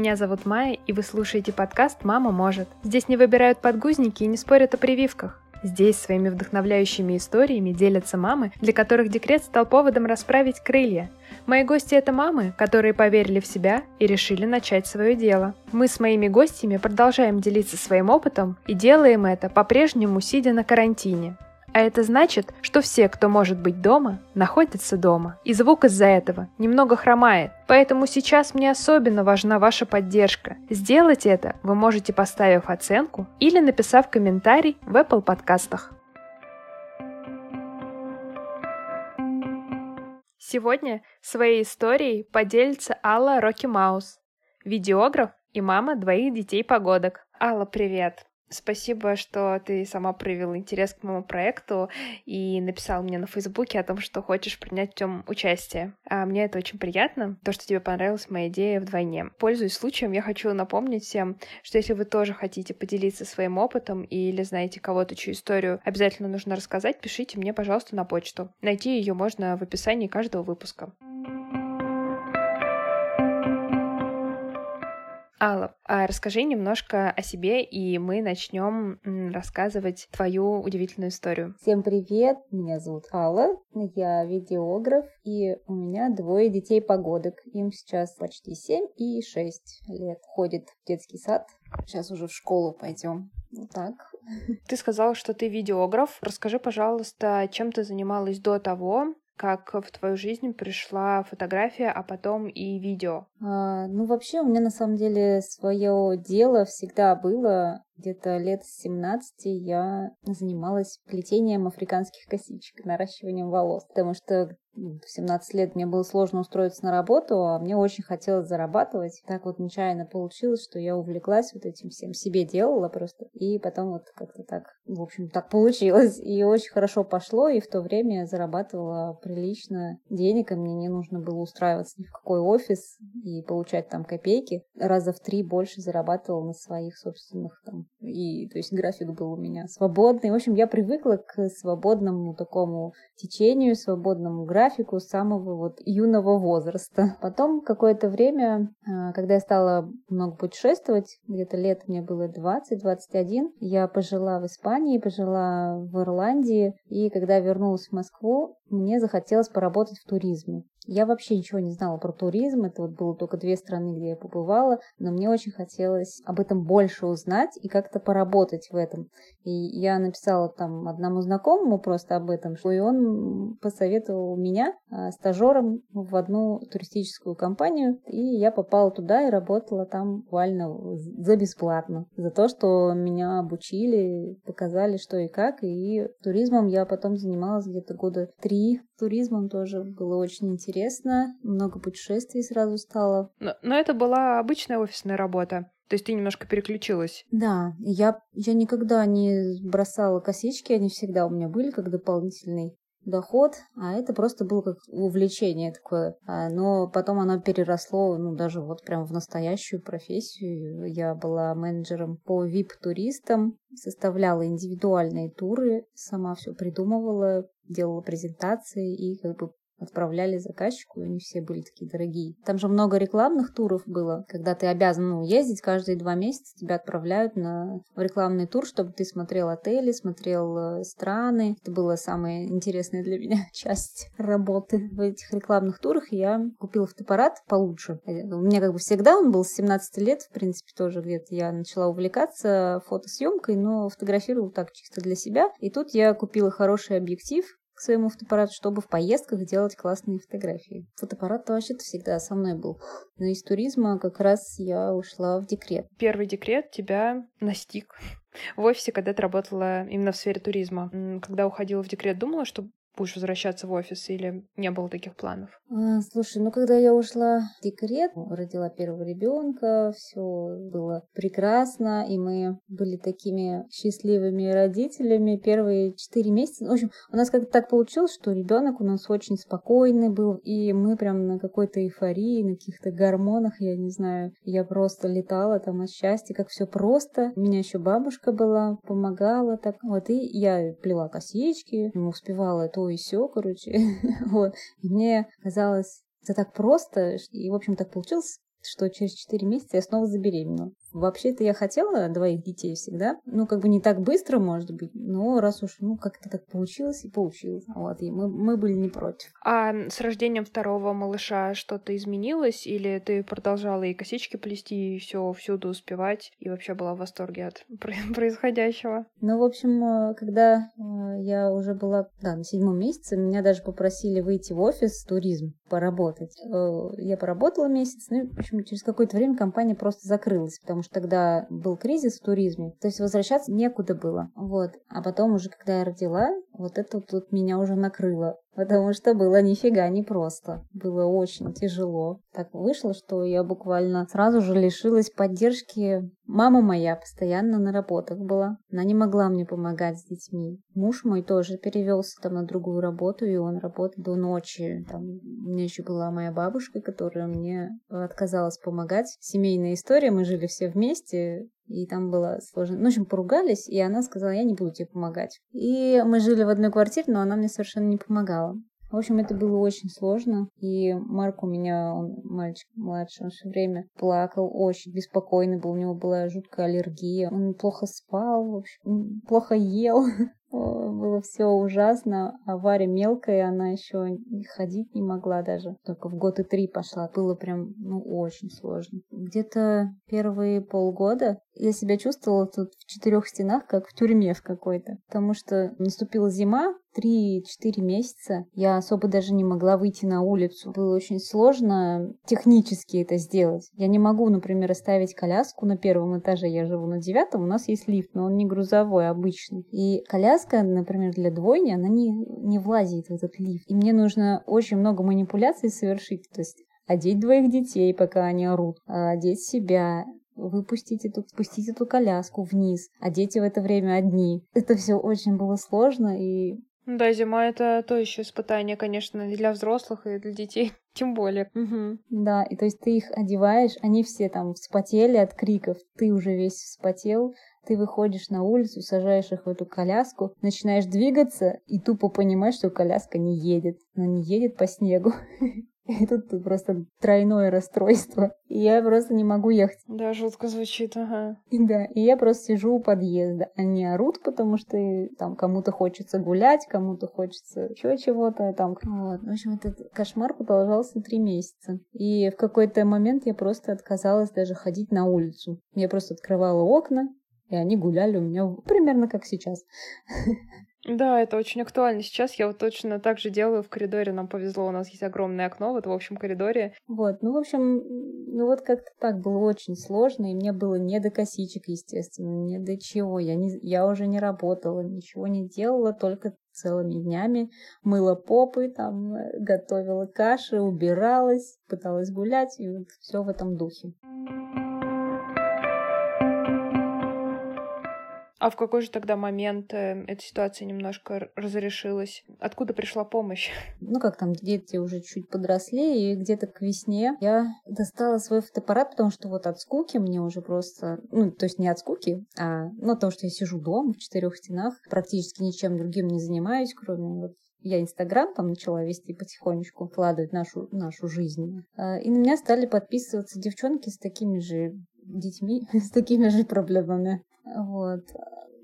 Меня зовут Майя, и вы слушаете подкаст «Мама может». Здесь не выбирают подгузники и не спорят о прививках. Здесь своими вдохновляющими историями делятся мамы, для которых декрет стал поводом расправить крылья. Мои гости — это мамы, которые поверили в себя и решили начать свое дело. Мы с моими гостями продолжаем делиться своим опытом и делаем это по-прежнему, сидя на карантине. А это значит, что все, кто может быть дома, находятся дома. И звук из-за этого немного хромает. Поэтому сейчас мне особенно важна ваша поддержка. Сделать это вы можете, поставив оценку или написав комментарий в Apple подкастах. Сегодня своей историей поделится Алла Рокки Маус, видеограф и мама двоих детей-погодок. Алла, привет! Спасибо, что ты сама проявила интерес к моему проекту и написал мне на Фейсбуке о том, что хочешь принять в нем участие. А мне это очень приятно, то, что тебе понравилась моя идея вдвойне. Пользуясь случаем, я хочу напомнить всем, что если вы тоже хотите поделиться своим опытом или знаете кого-то, чью историю обязательно нужно рассказать, пишите мне, пожалуйста, на почту. Найти ее можно в описании каждого выпуска. Алла, а расскажи немножко о себе, и мы начнем рассказывать твою удивительную историю. Всем привет, меня зовут Алла, я видеограф, и у меня двое детей-погодок. Им сейчас почти 7 и 6 лет. Ходит в детский сад. Сейчас уже в школу пойдем. Вот так. Ты сказала, что ты видеограф. Расскажи, пожалуйста, чем ты занималась до того, как в твою жизнь пришла фотография, а потом и видео? А, ну, вообще, у меня на самом деле свое дело всегда было где-то лет с 17 я занималась плетением африканских косичек, наращиванием волос, потому что в 17 лет мне было сложно устроиться на работу, а мне очень хотелось зарабатывать. Так вот нечаянно получилось, что я увлеклась вот этим всем, себе делала просто, и потом вот как-то так, в общем, так получилось. И очень хорошо пошло, и в то время я зарабатывала прилично денег, и мне не нужно было устраиваться ни в какой офис и получать там копейки. Раза в три больше зарабатывала на своих собственных там и то есть график был у меня свободный. В общем, я привыкла к свободному такому течению, свободному графику с самого вот юного возраста. Потом какое-то время, а, когда я стала много путешествовать, где-то лет мне было 20-21, я пожила в Испании, пожила в Ирландии, и когда вернулась в Москву, мне захотелось поработать в туризме. Я вообще ничего не знала про туризм, это вот было только две страны, где я побывала, но мне очень хотелось об этом больше узнать и как-то поработать в этом. И я написала там одному знакомому просто об этом, и он посоветовал меня а, стажером в одну туристическую компанию, и я попала туда и работала там буквально за бесплатно, за то, что меня обучили, показали, что и как, и туризмом я потом занималась где-то года три, туризмом тоже было очень интересно много путешествий сразу стало. Но, но это была обычная офисная работа. То есть ты немножко переключилась? Да, я, я никогда не бросала косички, они всегда у меня были как дополнительный доход, а это просто было как увлечение такое. А, но потом оно переросло, ну, даже вот прям в настоящую профессию. Я была менеджером по VIP-туристам, составляла индивидуальные туры, сама все придумывала, делала презентации и как бы отправляли заказчику, и они все были такие дорогие. Там же много рекламных туров было, когда ты обязан ну, ездить каждые два месяца, тебя отправляют на рекламный тур, чтобы ты смотрел отели, смотрел э, страны. Это была самая интересная для меня часть работы в этих рекламных турах. Я купила фотоаппарат получше. Э, у меня как бы всегда он был с 17 лет, в принципе, тоже где-то я начала увлекаться фотосъемкой, но фотографировала так чисто для себя. И тут я купила хороший объектив, своему фотоаппарату, чтобы в поездках делать классные фотографии. Фотоаппарат вообще-то всегда со мной был. Но из туризма как раз я ушла в декрет. Первый декрет тебя настиг в офисе, когда ты работала именно в сфере туризма. Когда уходила в декрет, думала, что будешь возвращаться в офис или не было таких планов? А, слушай, ну когда я ушла в декрет, родила первого ребенка, все было прекрасно, и мы были такими счастливыми родителями первые четыре месяца. В общем, у нас как-то так получилось, что ребенок у нас очень спокойный был, и мы прям на какой-то эйфории, на каких-то гормонах, я не знаю, я просто летала там от счастья, как все просто. У меня еще бабушка была, помогала так. Вот, и я плела косички, успевала то и все, короче. вот. И мне казалось, это так просто, и, в общем, так получилось, что через 4 месяца я снова забеременела. Вообще-то я хотела двоих детей всегда. Ну, как бы не так быстро, может быть, но раз уж, ну, как-то так получилось и получилось. Вот, и мы, мы были не против. А с рождением второго малыша что-то изменилось? Или ты продолжала и косички плести, и все всюду успевать, и вообще была в восторге от происходящего? Ну, в общем, э, когда э, я уже была, да, на седьмом месяце, меня даже попросили выйти в офис туризм поработать. Э, я поработала месяц, ну, в общем, через какое-то время компания просто закрылась, потому потому что тогда был кризис в туризме, то есть возвращаться некуда было. Вот. А потом уже, когда я родила, вот это тут меня уже накрыло. Потому что было нифига не просто. Было очень тяжело. Так вышло, что я буквально сразу же лишилась поддержки. Мама моя постоянно на работах была. Она не могла мне помогать с детьми. Муж мой тоже перевелся там на другую работу, и он работал до ночи. Там у меня еще была моя бабушка, которая мне отказалась помогать. Семейная история, мы жили все вместе, и там было сложно. Ну, в общем, поругались, и она сказала, я не буду тебе помогать. И мы жили в одной квартире, но она мне совершенно не помогала. В общем, это было очень сложно. И Марк у меня, он мальчик младший, он все время плакал, очень беспокойный был. У него была жуткая аллергия. Он плохо спал, в общем, плохо ел. было все ужасно. А Варя мелкая, она еще ходить не могла даже. Только в год и три пошла. Было прям, ну, очень сложно. Где-то первые полгода я себя чувствовала тут в четырех стенах, как в тюрьме в какой-то. Потому что наступила зима, 3-4 месяца я особо даже не могла выйти на улицу. Было очень сложно технически это сделать. Я не могу, например, оставить коляску на первом этаже, я живу на девятом, у нас есть лифт, но он не грузовой, а обычный. И коляска, например, для двойни, она не, не влазит в этот лифт. И мне нужно очень много манипуляций совершить. То есть одеть двоих детей, пока они орут, одеть себя, выпустить эту, спустить эту коляску вниз, а дети в это время одни. Это все очень было сложно, и да, зима это то еще испытание, конечно, и для взрослых, и для детей, тем более. Угу. Да, и то есть ты их одеваешь, они все там вспотели от криков, ты уже весь вспотел, ты выходишь на улицу, сажаешь их в эту коляску, начинаешь двигаться и тупо понимаешь, что коляска не едет. Она не едет по снегу. И тут просто тройное расстройство. И я просто не могу ехать. Да, жутко звучит, ага. Да, и я просто сижу у подъезда. Они орут, потому что там кому-то хочется гулять, кому-то хочется еще чего-то там. Вот. В общем, этот кошмар продолжался три месяца. И в какой-то момент я просто отказалась даже ходить на улицу. Я просто открывала окна, и они гуляли у меня примерно как сейчас. Да, это очень актуально. Сейчас я вот точно так же делаю в коридоре. Нам повезло, у нас есть огромное окно вот в общем коридоре. Вот, ну, в общем, ну вот как-то так было очень сложно, и мне было не до косичек, естественно, не до чего. Я, не, я уже не работала, ничего не делала, только целыми днями мыла попы, там, э, готовила каши, убиралась, пыталась гулять, и вот все в этом духе. А в какой же тогда момент э, эта ситуация немножко разрешилась? Откуда пришла помощь? Ну, как там, дети уже чуть подросли, и где-то к весне я достала свой фотоаппарат, потому что вот от скуки мне уже просто... Ну, то есть не от скуки, а ну, от того, что я сижу дома в четырех стенах, практически ничем другим не занимаюсь, кроме вот я Инстаграм там начала вести потихонечку, вкладывать нашу, нашу жизнь. А, и на меня стали подписываться девчонки с такими же детьми, с такими же проблемами. Вот.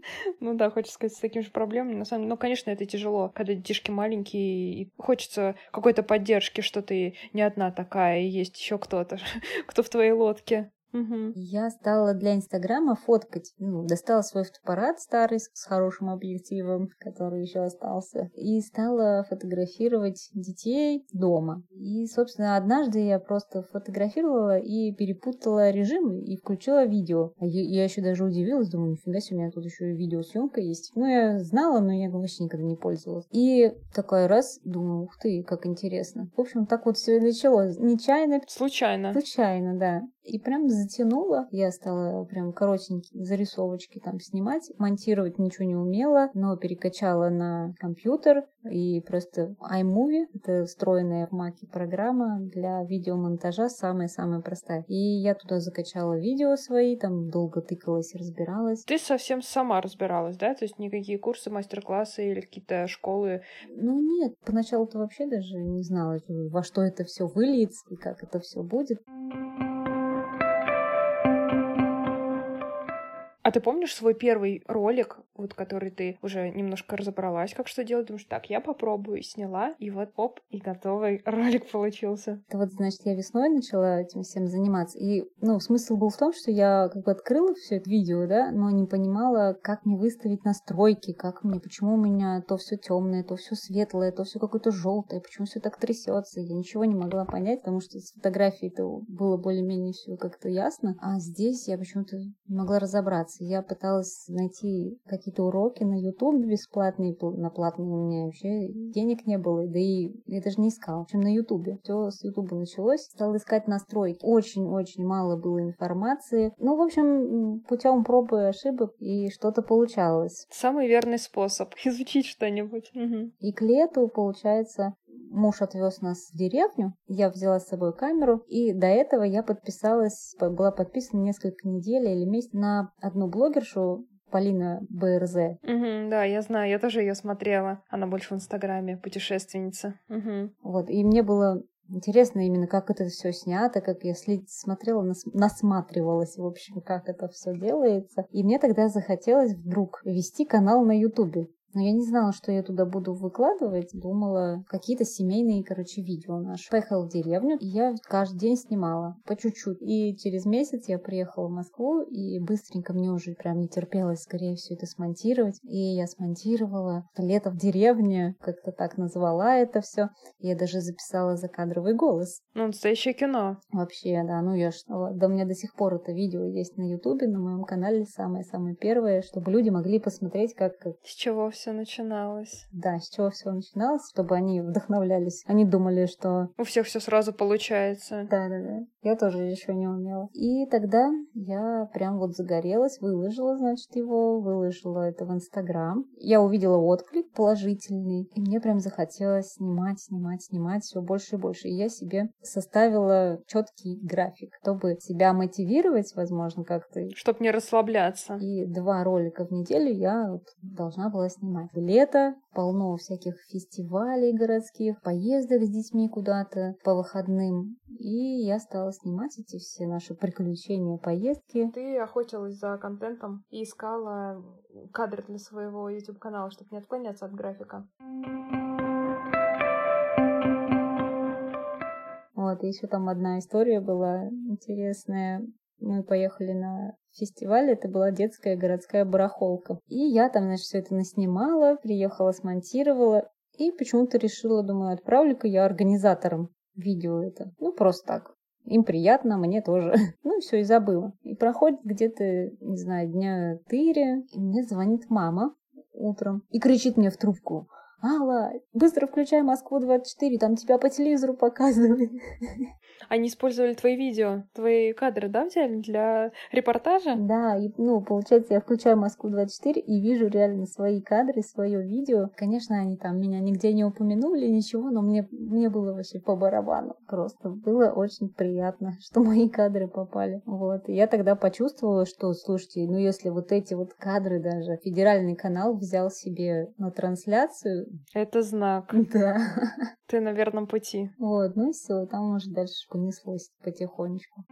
Ну да, хочется сказать, с такими же проблемами. На самом деле, ну, конечно, это тяжело, когда детишки маленькие, и хочется какой-то поддержки, что ты не одна такая, и есть еще кто-то, кто в твоей лодке. Угу. Я стала для Инстаграма фоткать. Ну, достала свой фотоаппарат старый с хорошим объективом, который еще остался, и стала фотографировать детей дома. И, собственно, однажды я просто фотографировала и перепутала режим и включила видео. А я, я еще даже удивилась, думаю, нифига себе, у меня тут еще и видеосъемка есть. Ну, я знала, но я вообще никогда не пользовалась. И такой раз думаю, ух ты, как интересно. В общем, так вот все началось. Нечаянно. Случайно. Случайно, да. И прям затянула. Я стала прям коротенькие зарисовочки там снимать. Монтировать ничего не умела, но перекачала на компьютер. И просто iMovie, это встроенная в Маке программа для видеомонтажа, самая-самая простая. И я туда закачала видео свои, там долго тыкалась и разбиралась. Ты совсем сама разбиралась, да? То есть никакие курсы, мастер-классы или какие-то школы? Ну нет, поначалу-то вообще даже не знала, во что это все выльется и как это все будет. Thank you А ты помнишь свой первый ролик, вот который ты уже немножко разобралась, как что делать? Думаешь, так, я попробую, сняла, и вот оп, и готовый ролик получился. Это вот, значит, я весной начала этим всем заниматься. И, ну, смысл был в том, что я как бы открыла все это видео, да, но не понимала, как мне выставить настройки, как мне, почему у меня то все темное, то все светлое, то все какое-то желтое, почему все так трясется. Я ничего не могла понять, потому что с фотографией это было более-менее все как-то ясно. А здесь я почему-то не могла разобраться. Я пыталась найти какие-то уроки на YouTube бесплатные, на платные у меня вообще денег не было, да и я даже не искала. В общем, на YouTube. Все с YouTube началось. Стала искать настройки. Очень-очень мало было информации. Ну, в общем, путем пробы и ошибок и что-то получалось. Самый верный способ изучить что-нибудь. Угу. И к лету, получается, муж отвез нас в деревню, я взяла с собой камеру, и до этого я подписалась, была подписана несколько недель или месяц на одну блогершу, Полина БРЗ. Угу, да, я знаю, я тоже ее смотрела. Она больше в Инстаграме, путешественница. Угу. Вот, и мне было Интересно именно, как это все снято, как я смотрела, нас... насматривалась, в общем, как это все делается. И мне тогда захотелось вдруг вести канал на Ютубе. Но я не знала, что я туда буду выкладывать. Думала, какие-то семейные, короче, видео наши. Поехала в деревню, и я каждый день снимала по чуть-чуть. И через месяц я приехала в Москву, и быстренько мне уже прям не терпелось скорее все это смонтировать. И я смонтировала «Лето в деревне», как-то так назвала это все. Я даже записала закадровый голос. Ну, настоящее кино. Вообще, да. Ну, я что... Да у меня до сих пор это видео есть на Ютубе, на моем канале самое-самое первое, чтобы люди могли посмотреть, как... С чего все начиналось. Да, с чего все начиналось, чтобы они вдохновлялись. Они думали, что... У всех все сразу получается. Да, да, да. Я тоже еще не умела. И тогда я прям вот загорелась, выложила, значит, его, выложила это в Инстаграм. Я увидела отклик положительный, и мне прям захотелось снимать, снимать, снимать все больше и больше. И я себе составила четкий график, чтобы себя мотивировать, возможно, как-то. Чтобы не расслабляться. И два ролика в неделю я вот должна была снимать снимать. Лето, полно всяких фестивалей городских, поездок с детьми куда-то по выходным. И я стала снимать эти все наши приключения, поездки. Ты охотилась за контентом и искала кадры для своего YouTube-канала, чтобы не отклоняться от графика. Вот, еще там одна история была интересная. Мы поехали на фестиваль, это была детская городская барахолка. И я там, значит, все это наснимала, приехала, смонтировала, и почему-то решила, думаю, отправлю-ка я организаторам видео это. Ну, просто так. Им приятно, мне тоже. Ну все, и забыла. И проходит где-то, не знаю, дня тыре, и мне звонит мама утром и кричит мне в трубку. Алла, быстро включай Москву-24, там тебя по телевизору показывают. Они использовали твои видео, твои кадры, да, взяли для репортажа? Да, и, ну, получается, я включаю Москву-24 и вижу реально свои кадры, свое видео. Конечно, они там меня нигде не упомянули, ничего, но мне, мне было вообще по барабану. Просто было очень приятно, что мои кадры попали. Вот. И я тогда почувствовала, что, слушайте, ну, если вот эти вот кадры даже федеральный канал взял себе на трансляцию... Это знак. Да. Ты на верном пути. Вот, ну и все, там уже дальше понеслось потихонечку.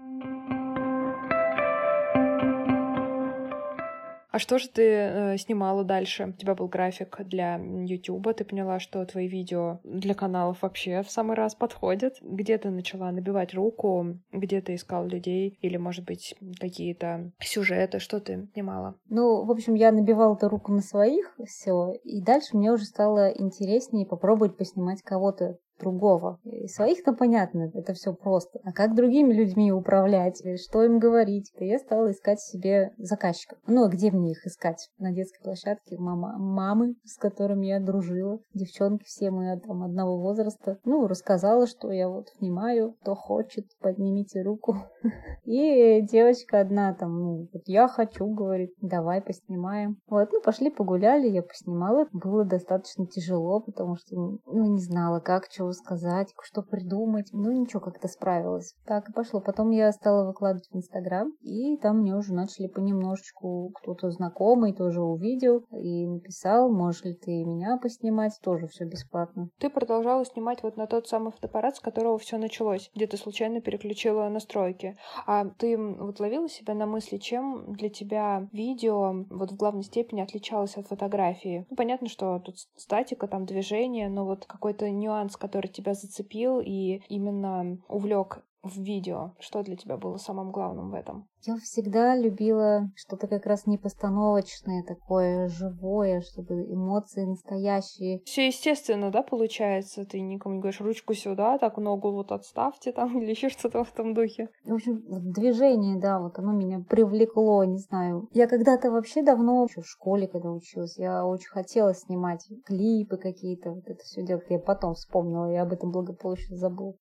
А что же ты э, снимала дальше? У тебя был график для YouTube, ты поняла, что твои видео для каналов вообще в самый раз подходят. Где ты начала набивать руку, где ты искал людей или, может быть, какие-то сюжеты, что ты снимала? Ну, в общем, я набивала эту руку на своих, все, и дальше мне уже стало интереснее попробовать поснимать кого-то другого. И своих-то понятно, это все просто. А как другими людьми управлять, что им говорить? То я стала искать себе заказчиков. Ну, а где мне их искать? На детской площадке мама, мамы, с которыми я дружила. Девчонки все мы там одного возраста. Ну, рассказала, что я вот снимаю, кто хочет, поднимите руку. И девочка одна там, ну, я хочу, говорит, давай поснимаем. Вот, ну, пошли погуляли, я поснимала. Было достаточно тяжело, потому что, ну, не знала, как, чего сказать, что придумать. Ну, ничего, как-то справилась. Так и пошло. Потом я стала выкладывать в Инстаграм, и там мне уже начали понемножечку кто-то знакомый тоже увидел и написал, можешь ли ты меня поснимать, тоже все бесплатно. Ты продолжала снимать вот на тот самый фотоаппарат, с которого все началось, где ты случайно переключила настройки. А ты вот ловила себя на мысли, чем для тебя видео вот в главной степени отличалось от фотографии? Ну, понятно, что тут статика, там движение, но вот какой-то нюанс, который тебя зацепил и именно увлек в видео? Что для тебя было самым главным в этом? Я всегда любила что-то как раз непостановочное, такое живое, чтобы эмоции настоящие. Все естественно, да, получается? Ты никому не говоришь ручку сюда, так ногу вот отставьте там или еще что-то в этом духе. В общем, движение, да, вот оно меня привлекло, не знаю. Я когда-то вообще давно, еще в школе, когда училась, я очень хотела снимать клипы какие-то, вот это все делать. Я потом вспомнила, я об этом благополучно забыла.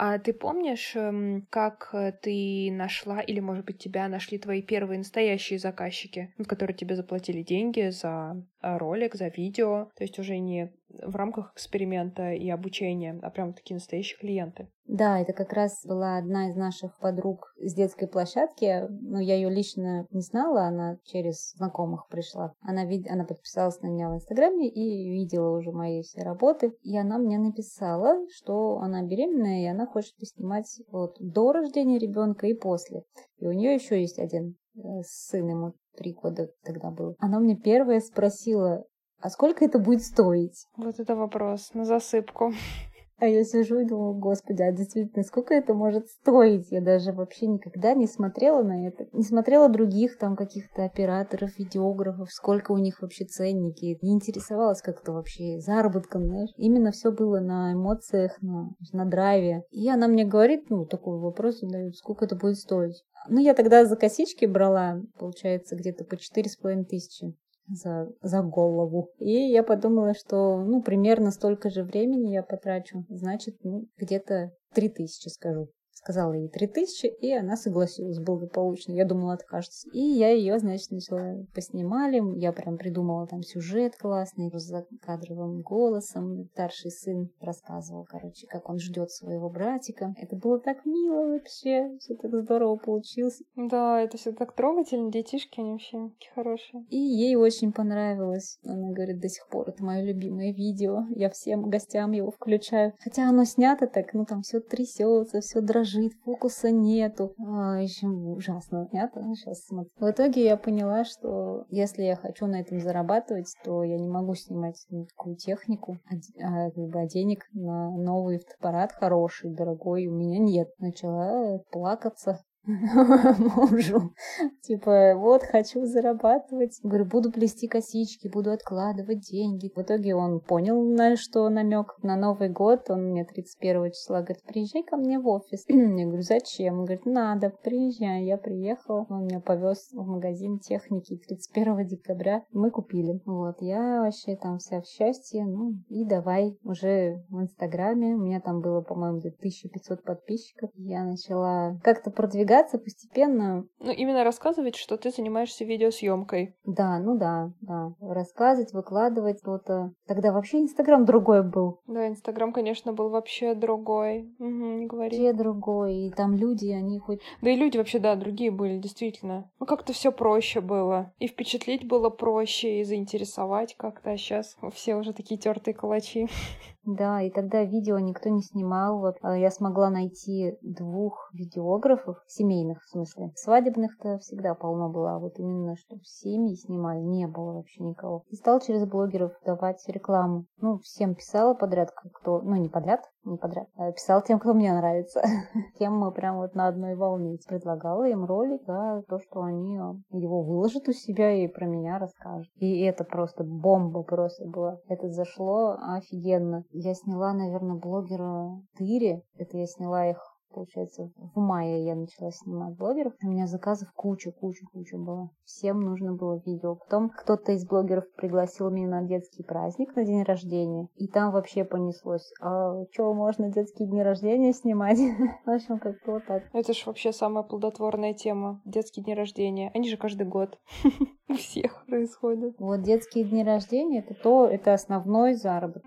А ты помнишь, эм, как э, ты нашла, или, может быть, тебя нашли твои первые настоящие заказчики, которые тебе заплатили деньги за э, ролик, за видео, то есть уже не в рамках эксперимента и обучения, а прям такие настоящие клиенты? Да, это как раз была одна из наших подруг с детской площадки. Но я ее лично не знала, она через знакомых пришла. Она, вид... она подписалась на меня в Инстаграме и видела уже мои все работы. И она мне написала, что она беременная, и она хочет поснимать вот до рождения ребенка и после. И у нее еще есть один э, сын, ему три года тогда был. Она мне первая спросила, а сколько это будет стоить? Вот это вопрос на засыпку. А я сижу и думаю, господи, а действительно, сколько это может стоить? Я даже вообще никогда не смотрела на это. Не смотрела других там каких-то операторов, видеографов, сколько у них вообще ценники. Не интересовалась как-то вообще заработком, знаешь. Именно все было на эмоциях, на, на драйве. И она мне говорит, ну, такой вопрос задает, сколько это будет стоить. Ну, я тогда за косички брала, получается, где-то по четыре с половиной тысячи за, за голову. И я подумала, что, ну, примерно столько же времени я потрачу. Значит, ну, где-то три тысячи скажу сказала ей 3000, и она согласилась благополучно. Я думала, откажется. И я ее, значит, начала поснимали. Я прям придумала там сюжет классный, с кадровым голосом. Старший сын рассказывал, короче, как он ждет своего братика. Это было так мило вообще. Все так здорово получилось. Да, это все так трогательно. Детишки, они вообще такие хорошие. И ей очень понравилось. Она говорит, до сих пор это мое любимое видео. Я всем гостям его включаю. Хотя оно снято так, ну там все трясется, все дрожит дрожит, фокуса нету. А, еще ужасно. Я сейчас смотрю. В итоге я поняла, что если я хочу на этом зарабатывать, то я не могу снимать такую технику, а, а, как а денег на новый фотоаппарат хороший, дорогой у меня нет. Начала плакаться мужу. Типа, вот, хочу зарабатывать. Говорю, буду плести косички, буду откладывать деньги. В итоге он понял, на что намек. На Новый год он мне 31 числа говорит, приезжай ко мне в офис. Я говорю, зачем? Он говорит, надо, приезжай. Я приехала, он меня повез в магазин техники 31 декабря. Мы купили. Вот, я вообще там вся в счастье. Ну, и давай уже в Инстаграме. У меня там было, по-моему, 1500 подписчиков. Я начала как-то продвигать продвигаться постепенно. Ну, именно рассказывать, что ты занимаешься видеосъемкой. Да, ну да, да. Рассказывать, выкладывать что-то. Тогда вообще Инстаграм другой был. Да, Инстаграм, конечно, был вообще другой. Угу, не говори. Вообще другой. И там люди, они хоть... Да и люди вообще, да, другие были, действительно. Ну, как-то все проще было. И впечатлить было проще, и заинтересовать как-то. А сейчас все уже такие тертые калачи. Да, и тогда видео никто не снимал. Вот а я смогла найти двух видеографов, семейных в смысле. Свадебных-то всегда полно было, а вот именно, чтобы семьи снимали, не было вообще никого. И стал через блогеров давать рекламу. Ну, всем писала подряд, кто, ну, не подряд, не подряд, а писал тем, кто мне нравится. Тем мы прям вот на одной волне. Предлагала им ролик, да, то, что они его выложат у себя и про меня расскажут. И это просто бомба просто была. Это зашло офигенно. Я сняла, наверное, блогера Тыри. Это я сняла их получается, в мае я начала снимать блогеров. У меня заказов куча, куча, куча было. Всем нужно было видео. Потом кто-то из блогеров пригласил меня на детский праздник, на день рождения. И там вообще понеслось. А что, можно детские дни рождения снимать? В общем, как-то вот так. Это же вообще самая плодотворная тема. Детские дни рождения. Они же каждый год. У всех происходят. Вот детские дни рождения это то, это основной заработок.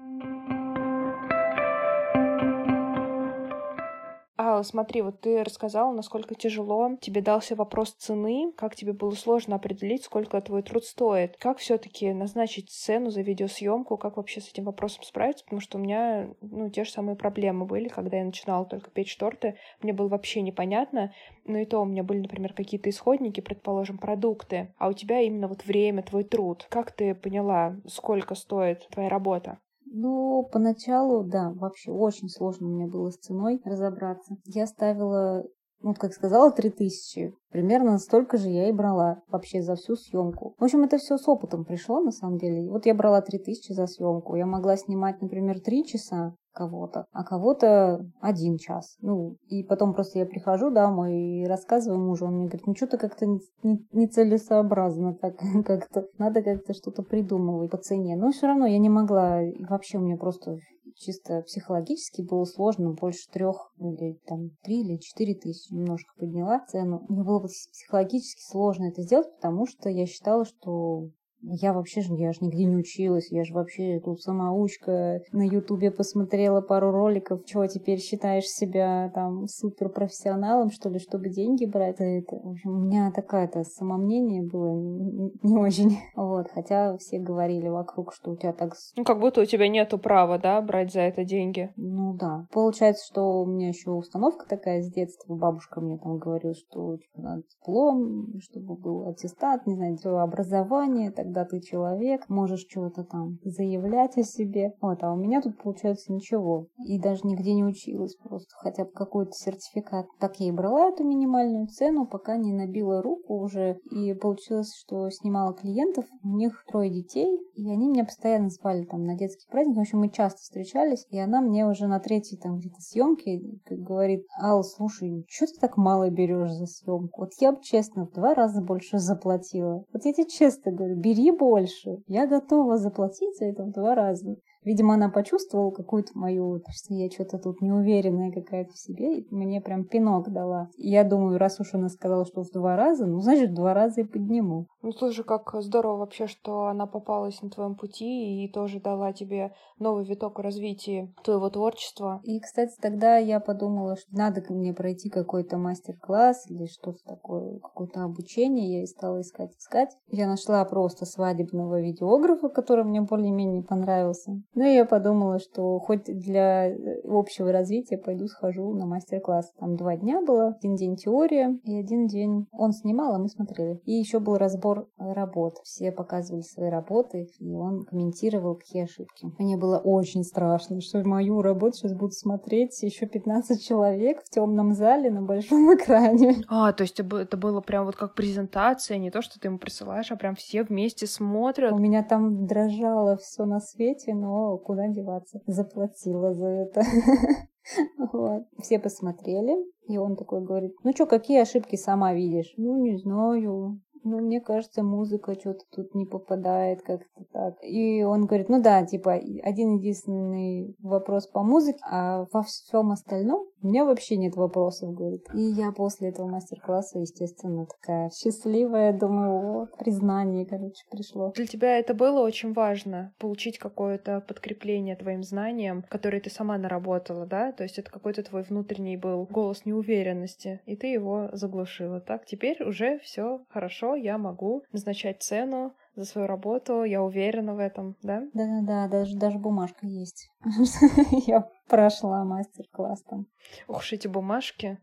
Смотри, вот ты рассказала, насколько тяжело тебе дался вопрос цены, как тебе было сложно определить, сколько твой труд стоит. Как все таки назначить цену за видеосъемку, как вообще с этим вопросом справиться, потому что у меня, ну, те же самые проблемы были, когда я начинала только печь торты, мне было вообще непонятно, но и то у меня были, например, какие-то исходники, предположим, продукты, а у тебя именно вот время, твой труд. Как ты поняла, сколько стоит твоя работа? Ну, поначалу, да, вообще очень сложно мне было с ценой разобраться. Я ставила, ну, как сказала, 3000. Примерно столько же я и брала вообще за всю съемку. В общем, это все с опытом пришло, на самом деле. Вот я брала 3000 за съемку. Я могла снимать, например, 3 часа, кого-то, а кого-то один час. Ну, и потом просто я прихожу домой и рассказываю мужу, он мне говорит, ну что-то как-то нецелесообразно так как-то, надо как-то что-то придумывать по цене. Но все равно я не могла, и вообще у меня просто чисто психологически было сложно, больше трех или там три или четыре тысячи немножко подняла цену. Мне было психологически сложно это сделать, потому что я считала, что я вообще же, я же нигде не училась, я же вообще тут самоучка. На ютубе посмотрела пару роликов. Чего теперь считаешь себя там суперпрофессионалом, что ли, чтобы деньги брать? Это, в общем, у меня такое-то самомнение было не очень. Вот, хотя все говорили вокруг, что у тебя так... Ну, как будто у тебя нету права, да, брать за это деньги. Ну, да. Получается, что у меня еще установка такая с детства. Бабушка мне там говорила, что типа, надо диплом, чтобы был аттестат, не знаю, образование, так когда ты человек, можешь чего-то там заявлять о себе. Вот, а у меня тут получается ничего. И даже нигде не училась, просто хотя бы какой-то сертификат. Так я и брала эту минимальную цену, пока не набила руку уже. И получилось, что снимала клиентов, у них трое детей, и они меня постоянно звали там на детский праздник. В общем, мы часто встречались, и она мне уже на третьей там где-то съемке говорит, Ал, слушай, что ты так мало берешь за съемку? Вот я бы честно в два раза больше заплатила. Вот я тебе честно говорю, бери бери больше. Я готова заплатить за это в два раза. Видимо, она почувствовала какую-то мою, что я что-то тут неуверенная какая-то в себе, и мне прям пинок дала. Я думаю, раз уж она сказала, что в два раза, ну, значит, в два раза и подниму. Ну, слушай, как здорово вообще, что она попалась на твоем пути и тоже дала тебе новый виток развития твоего творчества. И, кстати, тогда я подумала, что надо мне пройти какой-то мастер-класс или что-то такое, какое-то обучение. Я и стала искать, искать. Я нашла просто свадебного видеографа, который мне более-менее понравился. Ну, я подумала, что хоть для э, общего развития пойду схожу на мастер-класс. Там два дня было, один день теория и один день он снимал, а мы смотрели. И еще был разбор работ. Все показывали свои работы, и он комментировал, какие ошибки. Мне было очень страшно, что мою работу сейчас будут смотреть еще 15 человек в темном зале на большом экране. А, то есть это было прям вот как презентация, не то, что ты ему присылаешь, а прям все вместе смотрят. У меня там дрожало все на свете, но куда деваться? Заплатила за это. Вот. Все посмотрели, и он такой говорит, ну что, какие ошибки сама видишь? Ну, не знаю. Ну, мне кажется, музыка что-то тут не попадает как-то так. И он говорит, ну да, типа, один единственный вопрос по музыке, а во всем остальном у меня вообще нет вопросов, говорит. И я после этого мастер-класса, естественно, такая счастливая, думаю, вот, признание, короче, пришло. Для тебя это было очень важно, получить какое-то подкрепление твоим знаниям, которые ты сама наработала, да? То есть это какой-то твой внутренний был голос неуверенности, и ты его заглушила. Так, теперь уже все хорошо, я могу назначать цену, за свою работу, я уверена в этом, да? Да-да-да, даже, даже бумажка есть. Я прошла мастер-класс там. Ух, эти бумажки.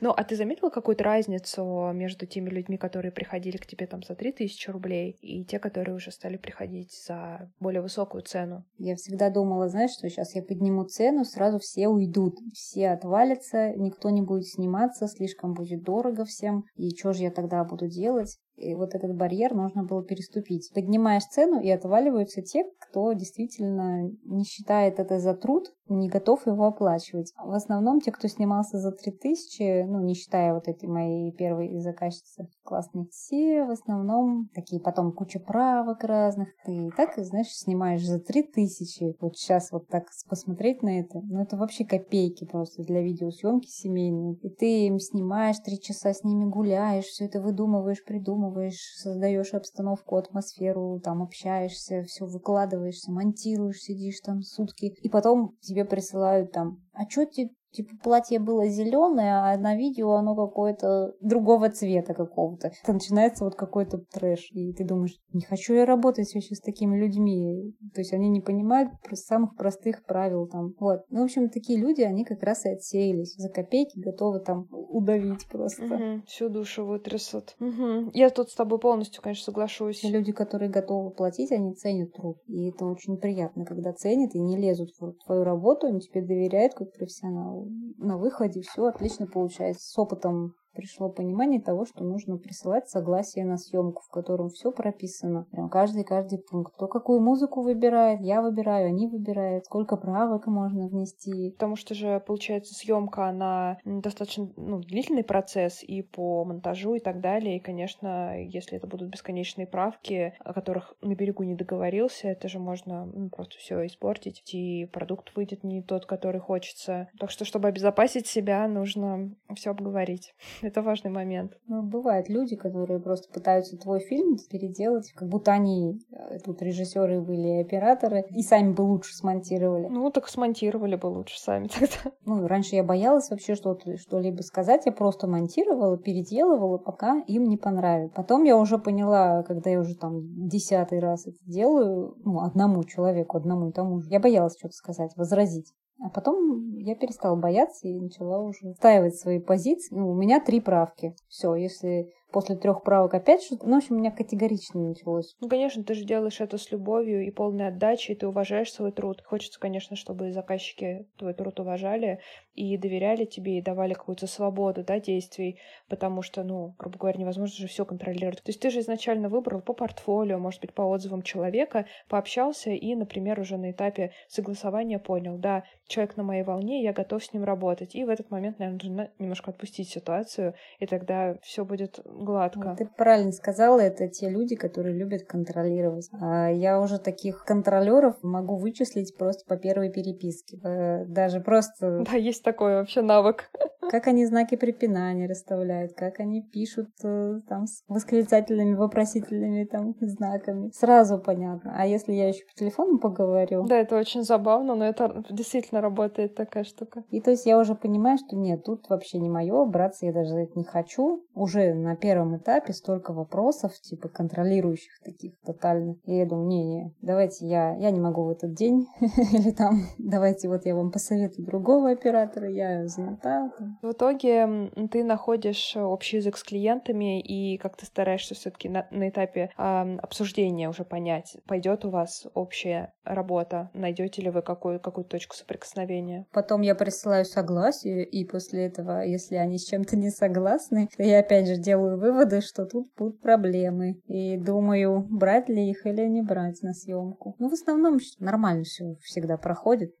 Ну, а ты заметила какую-то разницу между теми людьми, которые приходили к тебе там за 3000 рублей, и те, которые уже стали приходить за более высокую цену? Я всегда думала, знаешь, что сейчас я подниму цену, сразу все уйдут, все отвалятся, никто не будет сниматься, слишком будет дорого всем, и что же я тогда буду делать? И вот этот барьер нужно было переступить. Поднимаешь цену, и отваливаются те, кто действительно не считает это за труд, не готов его оплачивать. В основном те, кто снимался за 3000, ну, не считая вот этой моей первой заказчицы классной, все в основном такие потом куча правок разных. Ты и так, знаешь, снимаешь за 3000. Вот сейчас вот так посмотреть на это, ну, это вообще копейки просто для видеосъемки семейной. И ты им снимаешь, три часа с ними гуляешь, все это выдумываешь, придумываешь, создаешь обстановку, атмосферу, там общаешься, все выкладываешься, монтируешь, сидишь там сутки. И потом присылают там, а что тебе Типа платье было зеленое, а на видео оно какое-то другого цвета какого-то. Это начинается вот какой-то трэш. И ты думаешь, не хочу я работать вообще с такими людьми. То есть они не понимают самых простых правил там. Вот. Ну, в общем, такие люди, они как раз и отсеялись. За копейки готовы там удавить просто. Угу. Всю душу вытрясут. Угу. Я тут с тобой полностью, конечно, соглашусь. Люди, которые готовы платить, они ценят труд. И это очень приятно, когда ценят и не лезут в твою работу, они тебе доверяют как профессионалу на выходе все отлично получается. С опытом пришло понимание того, что нужно присылать согласие на съемку, в котором все прописано. Прям каждый-каждый пункт. Кто какую музыку выбирает, я выбираю, они выбирают, сколько правок можно внести. Потому что же, получается, съемка, она достаточно ну, длительный процесс и по монтажу и так далее. И, конечно, если это будут бесконечные правки, о которых на берегу не договорился, это же можно ну, просто все испортить, и продукт выйдет не тот, который хочется. Так что, чтобы обезопасить себя, нужно все обговорить. Это важный момент. Ну, бывают люди, которые просто пытаются твой фильм переделать, как будто они э, тут режиссеры были, операторы, и сами бы лучше смонтировали. Ну, так смонтировали бы лучше сами тогда. Ну, раньше я боялась вообще что-то, что-либо сказать, я просто монтировала, переделывала, пока им не понравилось. Потом я уже поняла, когда я уже там десятый раз это делаю, ну, одному человеку, одному и тому же, я боялась что-то сказать, возразить. А потом я перестала бояться и начала уже ставить свои позиции. Ну, у меня три правки. Все, если после трех правок опять что-то. Ну, в общем, у меня категорично началось. Ну, конечно, ты же делаешь это с любовью и полной отдачей, ты уважаешь свой труд. Хочется, конечно, чтобы заказчики твой труд уважали и доверяли тебе, и давали какую-то свободу, да, действий, потому что, ну, грубо говоря, невозможно же все контролировать. То есть ты же изначально выбрал по портфолио, может быть, по отзывам человека, пообщался и, например, уже на этапе согласования понял, да, человек на моей волне, я готов с ним работать. И в этот момент, наверное, нужно немножко отпустить ситуацию, и тогда все будет гладко. Ты правильно сказала, это те люди, которые любят контролировать. А я уже таких контролеров могу вычислить просто по первой переписке. Э, даже просто... Да, есть такой вообще навык. Как они знаки препинания расставляют, как они пишут э, там с восклицательными, вопросительными там знаками. Сразу понятно. А если я еще по телефону поговорю? Да, это очень забавно, но это действительно работает такая штука. И то есть я уже понимаю, что нет, тут вообще не мое, браться я даже это не хочу. Уже на первом этапе столько вопросов, типа контролирующих таких тотально. И я думаю, не-не, давайте я, я не могу в этот день, или там, давайте вот я вам посоветую другого оператора, я занята. В итоге ты находишь общий язык с клиентами, и как ты стараешься все-таки на, на этапе э, обсуждения уже понять, пойдет у вас общая работа, найдете ли вы какую, какую точку соприкосновения. Потом я присылаю согласие, и после этого, если они с чем-то не согласны, то я опять же делаю выводы, что тут будут проблемы. И думаю, брать ли их или не брать на съемку. Ну, в основном нормально все всегда проходит.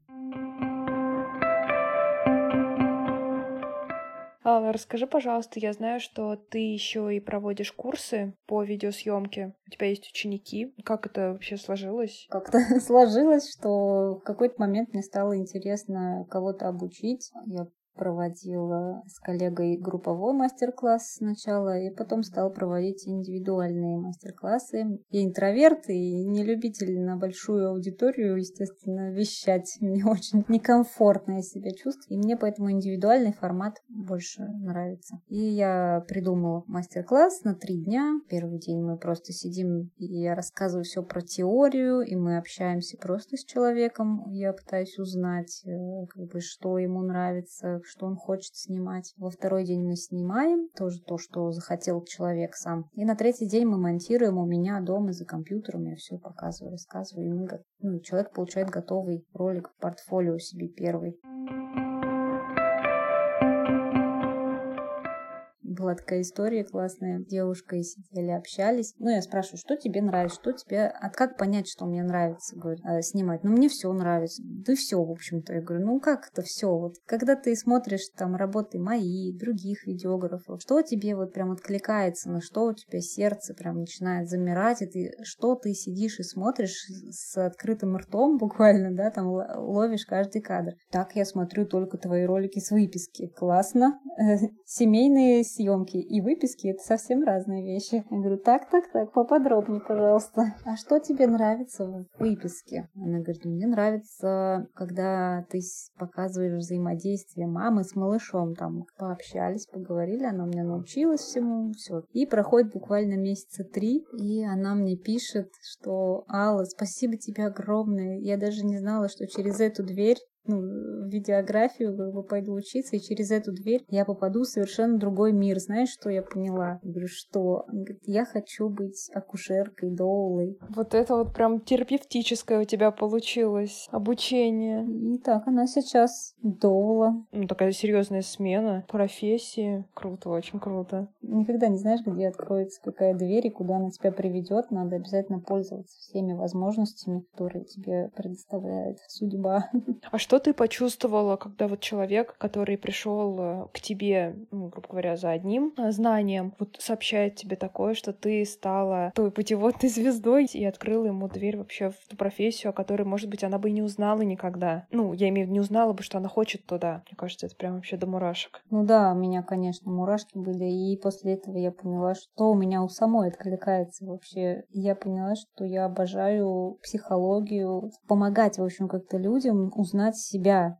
Алла, расскажи, пожалуйста, я знаю, что ты еще и проводишь курсы по видеосъемке. У тебя есть ученики. Как это вообще сложилось? Как-то сложилось, что в какой-то момент мне стало интересно кого-то обучить. Я проводила с коллегой групповой мастер-класс сначала, и потом стала проводить индивидуальные мастер-классы. Я интроверт и не любитель на большую аудиторию, естественно, вещать. Мне очень некомфортно я себя чувствую, и мне поэтому индивидуальный формат больше нравится. И я придумала мастер-класс на три дня. Первый день мы просто сидим, и я рассказываю все про теорию, и мы общаемся просто с человеком. Я пытаюсь узнать, э, как бы, что ему нравится, что он хочет снимать. Во второй день мы снимаем, тоже то, что захотел человек сам. И на третий день мы монтируем у меня дома за компьютером, я все показываю, рассказываю, и мы, ну, человек получает готовый ролик в портфолио себе первый. Была такая история классная. Девушка и сидели, общались. Ну, я спрашиваю, что тебе нравится, что тебе... А как понять, что мне нравится, говорю, э, снимать? Ну, мне все нравится. Да все, в общем-то. Я говорю, ну, как это все? Вот, когда ты смотришь там работы мои, других видеографов, что тебе вот прям откликается, на что у тебя сердце прям начинает замирать, и ты, что ты сидишь и смотришь с открытым ртом буквально, да, там ловишь каждый кадр. Так я смотрю только твои ролики с выписки. Классно. Семейные съемки и выписки это совсем разные вещи. Я говорю, так, так, так, поподробнее, пожалуйста. А что тебе нравится в выписке? Она говорит, мне нравится, когда ты показываешь взаимодействие мамы с малышом. Там пообщались, поговорили, она мне научилась всему, все. И проходит буквально месяца три, и она мне пишет, что Алла, спасибо тебе огромное. Я даже не знала, что через эту дверь ну, в видеографию как бы пойду учиться, и через эту дверь я попаду в совершенно другой мир. Знаешь, что я поняла? Я говорю, что? Она говорит, я хочу быть акушеркой, доулой. Вот это вот прям терапевтическое у тебя получилось обучение. И так она сейчас доула. Ну, такая серьезная смена профессии. Круто, очень круто. Никогда не знаешь, где откроется какая дверь и куда она тебя приведет. Надо обязательно пользоваться всеми возможностями, которые тебе предоставляет судьба. А что что ты почувствовала, когда вот человек, который пришел э, к тебе, ну, грубо говоря, за одним э, знанием, вот сообщает тебе такое, что ты стала той путеводной звездой и открыла ему дверь вообще в ту профессию, о которой, может быть, она бы и не узнала никогда. Ну, я имею в виду, не узнала бы, что она хочет туда. Мне кажется, это прям вообще до мурашек. Ну да, у меня, конечно, мурашки были, и после этого я поняла, что у меня у самой откликается вообще. Я поняла, что я обожаю психологию, помогать, в общем, как-то людям узнать себя.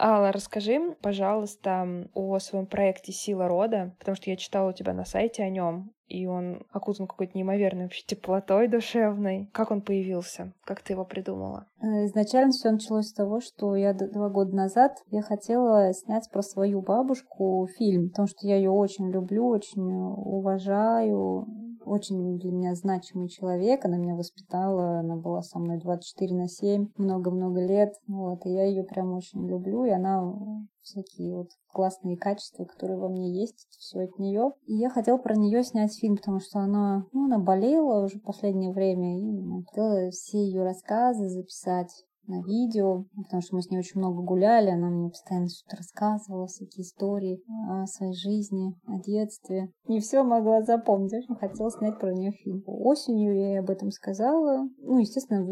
Алла, расскажи, пожалуйста, о своем проекте «Сила рода», потому что я читала у тебя на сайте о нем, и он окутан какой-то неимоверной вообще теплотой душевной. Как он появился? Как ты его придумала? Э, изначально все началось с того, что я два года назад я хотела снять про свою бабушку фильм, потому что я ее очень люблю, очень уважаю, очень для меня значимый человек. Она меня воспитала, она была со мной 24 на 7 много-много лет. Вот, и я ее прям очень люблю, и она всякие вот классные качества, которые во мне есть, все от нее. И я хотела про нее снять фильм, потому что она, ну, она болела уже в последнее время, и хотела все ее рассказы записать на видео, потому что мы с ней очень много гуляли, она мне постоянно что-то рассказывала, всякие истории о своей жизни, о детстве. Не все могла запомнить, очень хотела снять про нее фильм. Осенью я ей об этом сказала. Ну, естественно,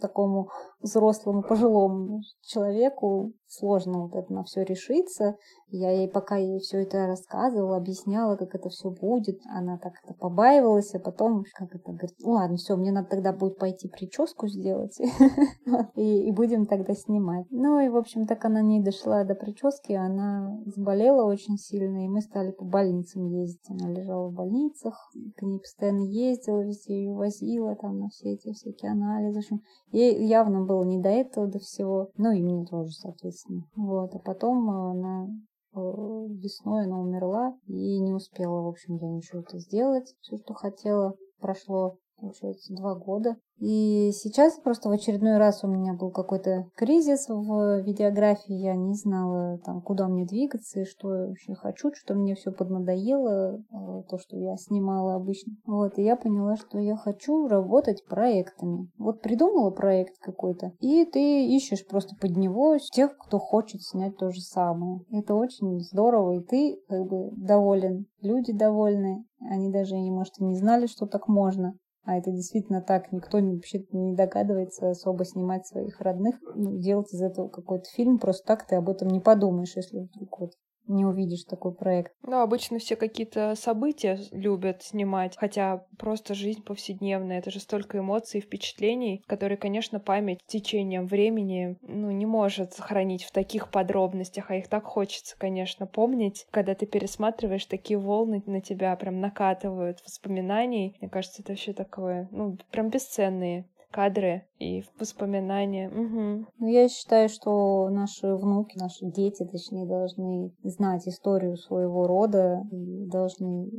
такому взрослому, пожилому человеку сложно вот это на все решиться. Я ей, пока ей все это рассказывала, объясняла, как это все будет, она так это побаивалась, а потом, как это, говорит, ну ладно, все, мне надо тогда будет пойти прическу сделать, и, и будем тогда снимать. Ну и, в общем, так она не дошла до прически, она заболела очень сильно, и мы стали по больницам ездить. Она лежала в больницах, к ней постоянно ездила, везде ее возила, там, на все эти всякие анализы. В общем, ей явно было не до этого, до всего, ну и мне тоже, соответственно. Вот, а потом она Э, весной она умерла и не успела, в общем, я ничего это сделать. Все, что хотела, прошло, получается, два года. И сейчас просто в очередной раз у меня был какой-то кризис в видеографии. Я не знала, там, куда мне двигаться и что я вообще хочу, что мне все поднадоело, э, то, что я снимала обычно. Вот, и я поняла, что я хочу работать проектами. Вот придумала проект какой-то, и ты ищешь просто под него тех, кто хочет снять то же самое. Это очень здорово, и ты как бы доволен, люди довольны, они даже, может, и не знали, что так можно. А это действительно так. Никто вообще не догадывается особо снимать своих родных, ну, делать из этого какой-то фильм. Просто так ты об этом не подумаешь, если вдруг вот не увидишь такой проект. Ну, обычно все какие-то события любят снимать, хотя просто жизнь повседневная, это же столько эмоций и впечатлений, которые, конечно, память течением времени, ну, не может сохранить в таких подробностях, а их так хочется, конечно, помнить, когда ты пересматриваешь, такие волны на тебя прям накатывают воспоминаний. Мне кажется, это вообще такое, ну, прям бесценные кадры и воспоминания. Угу. Ну, я считаю, что наши внуки, наши дети, точнее, должны знать историю своего рода и должны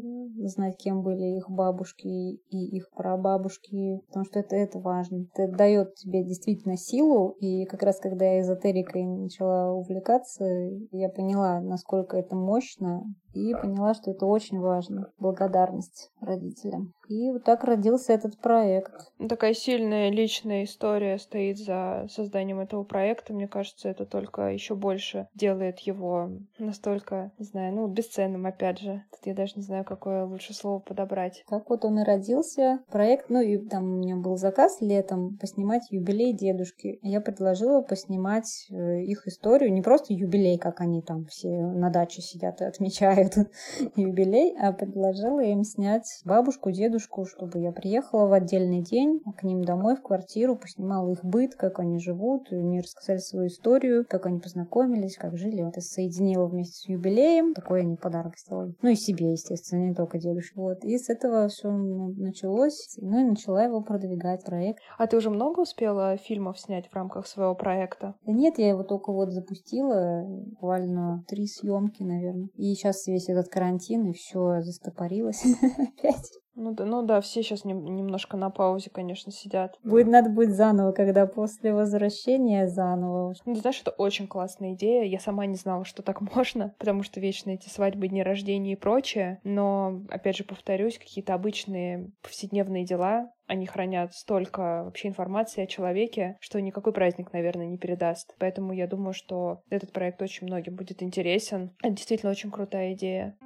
знать, кем были их бабушки и их прабабушки, потому что это, это важно. Это дает тебе действительно силу, и как раз когда я эзотерикой начала увлекаться, я поняла, насколько это мощно, и поняла, что это очень важно. Благодарность родителям. И вот так родился этот проект. Такая сильная личная история стоит за созданием этого проекта. Мне кажется, это только еще больше делает его настолько, не знаю, ну, бесценным, опять же. Тут я даже не знаю, какое лучше слово подобрать. Так вот он и родился. Проект, ну, и там у меня был заказ летом поснимать юбилей дедушки. Я предложила поснимать э, их историю, не просто юбилей, как они там все на даче сидят и отмечают юбилей, а предложила им снять бабушку, дедушку дедушку, чтобы я приехала в отдельный день к ним домой, в квартиру, поснимала их быт, как они живут, и мне рассказали свою историю, как они познакомились, как жили. Это соединила вместе с юбилеем. Такой они подарок сделали. Ну и себе, естественно, не только дедушке. Вот. И с этого все началось. Ну и начала его продвигать, проект. А ты уже много успела фильмов снять в рамках своего проекта? Да нет, я его только вот запустила, буквально три съемки, наверное. И сейчас весь этот карантин, и все застопорилось опять. Ну да, ну да, все сейчас не, немножко на паузе, конечно, сидят. Будет, надо будет заново, когда после возвращения заново. Ну, ты знаешь, это очень классная идея. Я сама не знала, что так можно, потому что вечно эти свадьбы, дни рождения и прочее. Но, опять же, повторюсь, какие-то обычные повседневные дела, они хранят столько вообще информации о человеке, что никакой праздник, наверное, не передаст. Поэтому я думаю, что этот проект очень многим будет интересен. Это действительно очень крутая идея.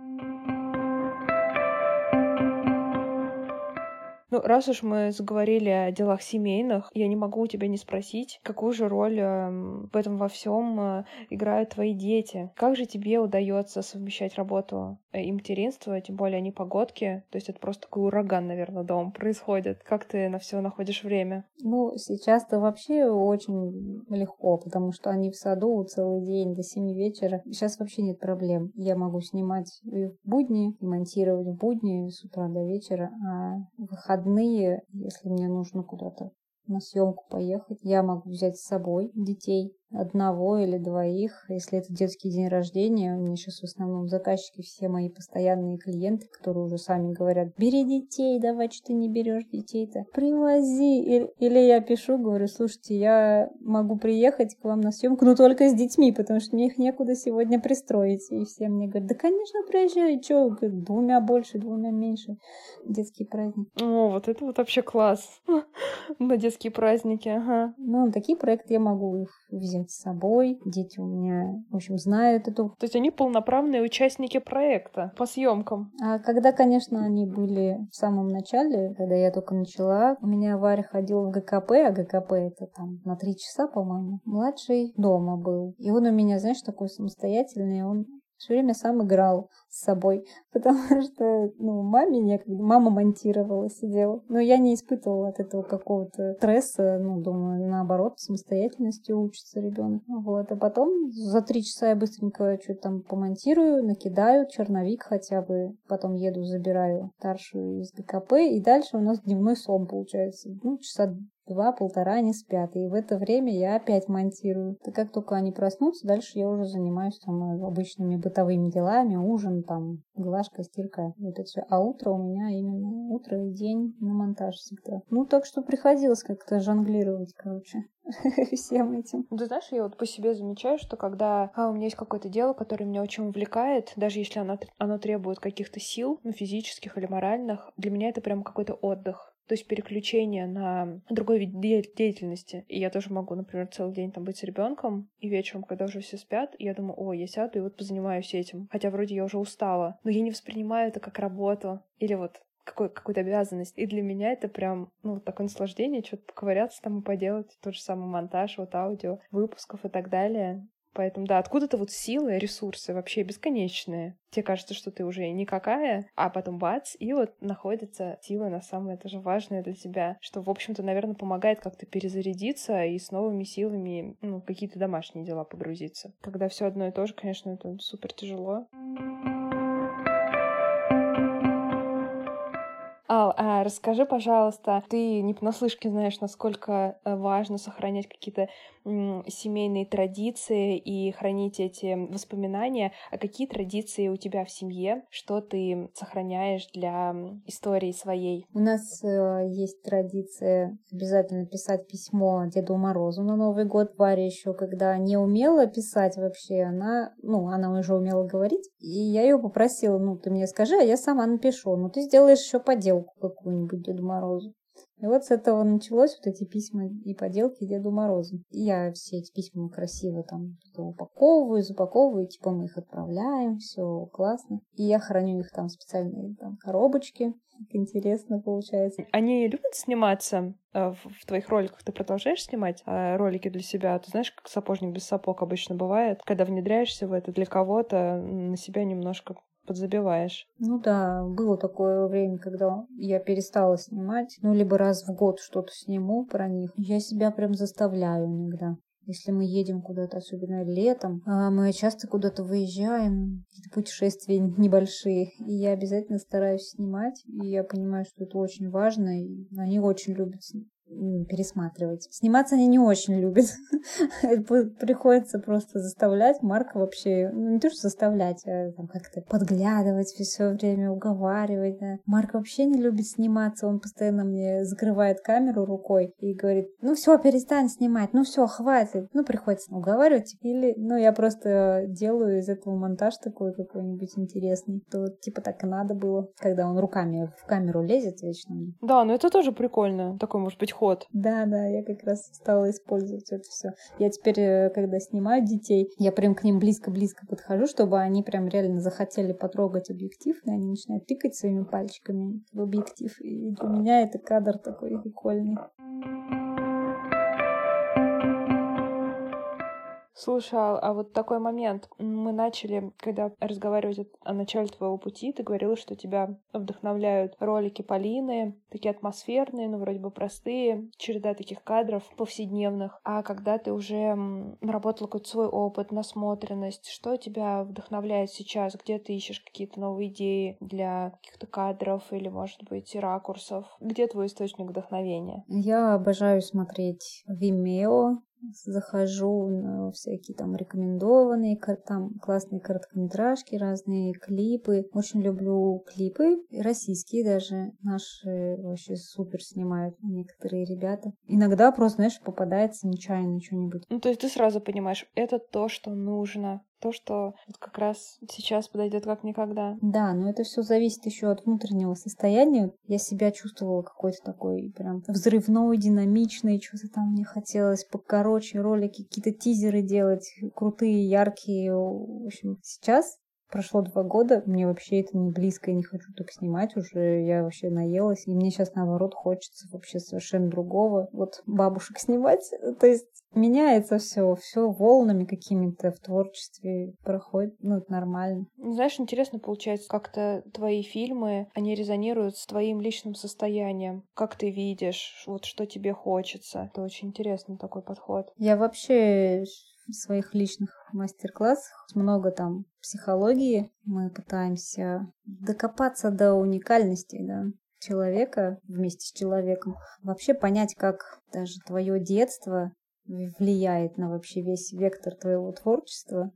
Ну, раз уж мы заговорили о делах семейных, я не могу у тебя не спросить, какую же роль э, в этом во всем э, играют твои дети. Как же тебе удается совмещать работу э, и материнство, тем более они погодки, то есть это просто такой ураган, наверное, дом происходит. Как ты на все находишь время? Ну, сейчас-то вообще очень легко, потому что они в саду целый день до 7 вечера. Сейчас вообще нет проблем. Я могу снимать и в будни, монтировать в будни с утра до вечера, а выходные выходные, если мне нужно куда-то на съемку поехать, я могу взять с собой детей одного или двоих, если это детский день рождения. У меня сейчас в основном заказчики все мои постоянные клиенты, которые уже сами говорят, бери детей, давай, что ты не берешь детей-то, привози. Или, я пишу, говорю, слушайте, я могу приехать к вам на съемку, но только с детьми, потому что мне их некуда сегодня пристроить. И все мне говорят, да, конечно, приезжай, что, двумя больше, двумя меньше. Детский праздник. О, вот это вот вообще класс. На детские праздники, ага. Ну, такие проекты я могу их взять взять с собой. Дети у меня, в общем, знают эту. То есть они полноправные участники проекта по съемкам. А когда, конечно, они были в самом начале, когда я только начала, у меня Варя ходил в ГКП, а ГКП это там на три часа, по-моему. Младший дома был. И он у меня, знаешь, такой самостоятельный, он все время сам играл с собой, потому что, ну, маме некогда, мама монтировала, сидела. Но я не испытывала от этого какого-то стресса, ну, думаю, наоборот, самостоятельности учится ребенок. Вот, а потом за три часа я быстренько что-то там помонтирую, накидаю черновик хотя бы, потом еду, забираю старшую из ГКП, и дальше у нас дневной сон получается. Ну, часа два-полтора они спят. И в это время я опять монтирую. И как только они проснутся, дальше я уже занимаюсь там обычными бытовыми делами, ужин, там, глажка, стирка, вот это все. А утро у меня именно утро и день на монтаж всегда. Ну, так что приходилось как-то жонглировать, короче всем этим. Ты знаешь, я вот по себе замечаю, что когда а, у меня есть какое-то дело, которое меня очень увлекает, даже если оно, оно требует каких-то сил, ну, физических или моральных, для меня это прям какой-то отдых то есть переключение на другой вид деятельности. И я тоже могу, например, целый день там быть с ребенком, и вечером, когда уже все спят, я думаю, о, я сяду и вот позанимаюсь этим. Хотя вроде я уже устала, но я не воспринимаю это как работу или вот какой, какую-то обязанность. И для меня это прям, ну, такое наслаждение, что-то поковыряться там и поделать. Тот же самый монтаж, вот аудио, выпусков и так далее. Поэтому, да, откуда-то вот силы, ресурсы вообще бесконечные. Тебе кажется, что ты уже никакая, а потом бац, и вот находится сила на самое тоже важное для тебя, что, в общем-то, наверное, помогает как-то перезарядиться и с новыми силами, ну, какие-то домашние дела погрузиться. Когда все одно и то же, конечно, это супер тяжело. Ал, а расскажи, пожалуйста, ты не понаслышке знаешь, насколько э, важно сохранять какие-то семейные традиции и хранить эти воспоминания. А какие традиции у тебя в семье? Что ты сохраняешь для истории своей? У нас э, есть традиция обязательно писать письмо Деду Морозу на Новый год. Варя еще, когда не умела писать вообще, она, ну, она уже умела говорить. И я ее попросила, ну, ты мне скажи, а я сама напишу. Ну, ты сделаешь еще поделку какую-нибудь Деду Морозу. И вот с этого началось вот эти письма и поделки Деду Морозу. И я все эти письма красиво там упаковываю, запаковываю, типа мы их отправляем, все классно. И я храню их там в специальные там коробочки. Так интересно получается. Они любят сниматься э, в твоих роликах? Ты продолжаешь снимать э, ролики для себя? Ты знаешь, как сапожник без сапог обычно бывает? Когда внедряешься в это для кого-то, на себя немножко подзабиваешь. Ну да, было такое время, когда я перестала снимать, ну либо раз в год что-то сниму про них. Я себя прям заставляю иногда. Если мы едем куда-то, особенно летом, а мы часто куда-то выезжаем, путешествия небольшие, и я обязательно стараюсь снимать, и я понимаю, что это очень важно, и они очень любят пересматривать. Сниматься они не очень любят. Приходится просто заставлять. Марк вообще, ну не то, что заставлять, а там как-то подглядывать все время, уговаривать. Да. Марк вообще не любит сниматься. Он постоянно мне закрывает камеру рукой и говорит, ну все, перестань снимать, ну все, хватит. Ну, приходится уговаривать. Или, ну, я просто делаю из этого монтаж такой какой-нибудь интересный. То типа так и надо было, когда он руками в камеру лезет вечно. Да, но это тоже прикольно. Такой, может быть, ход. Да, да, я как раз стала использовать это все. Я теперь, э, когда снимаю детей, я прям к ним близко-близко подхожу, чтобы они прям реально захотели потрогать объектив, и они начинают тыкать своими пальчиками в объектив. И для меня это кадр такой прикольный. Слушай, а, а вот такой момент. Мы начали, когда разговаривать о начале твоего пути, ты говорила, что тебя вдохновляют ролики Полины, такие атмосферные, но вроде бы простые, череда таких кадров повседневных. А когда ты уже наработала какой-то свой опыт, насмотренность, что тебя вдохновляет сейчас? Где ты ищешь какие-то новые идеи для каких-то кадров или, может быть, ракурсов? Где твой источник вдохновения? Я обожаю смотреть Vimeo, захожу на всякие там рекомендованные, там классные короткометражки, разные клипы. Очень люблю клипы, российские даже. Наши вообще супер снимают некоторые ребята. Иногда просто, знаешь, попадается нечаянно что-нибудь. Ну, то есть ты сразу понимаешь, это то, что нужно то, что как раз сейчас подойдет как никогда. Да, но это все зависит еще от внутреннего состояния. Я себя чувствовала какой-то такой прям взрывной, динамичный, что-то там мне хотелось покороче ролики, какие-то тизеры делать, крутые, яркие. В общем, сейчас Прошло два года, мне вообще это не близко, я не хочу так снимать уже, я вообще наелась, и мне сейчас наоборот хочется вообще совершенно другого, вот бабушек снимать, то есть меняется все, все волнами какими-то в творчестве проходит, ну, это нормально. Знаешь, интересно получается, как-то твои фильмы, они резонируют с твоим личным состоянием, как ты видишь, вот что тебе хочется. Это очень интересный такой подход. Я вообще своих личных мастер-классах много там психологии. Мы пытаемся докопаться до уникальности, да, человека вместе с человеком. Вообще понять, как даже твое детство влияет на вообще весь вектор твоего творчества.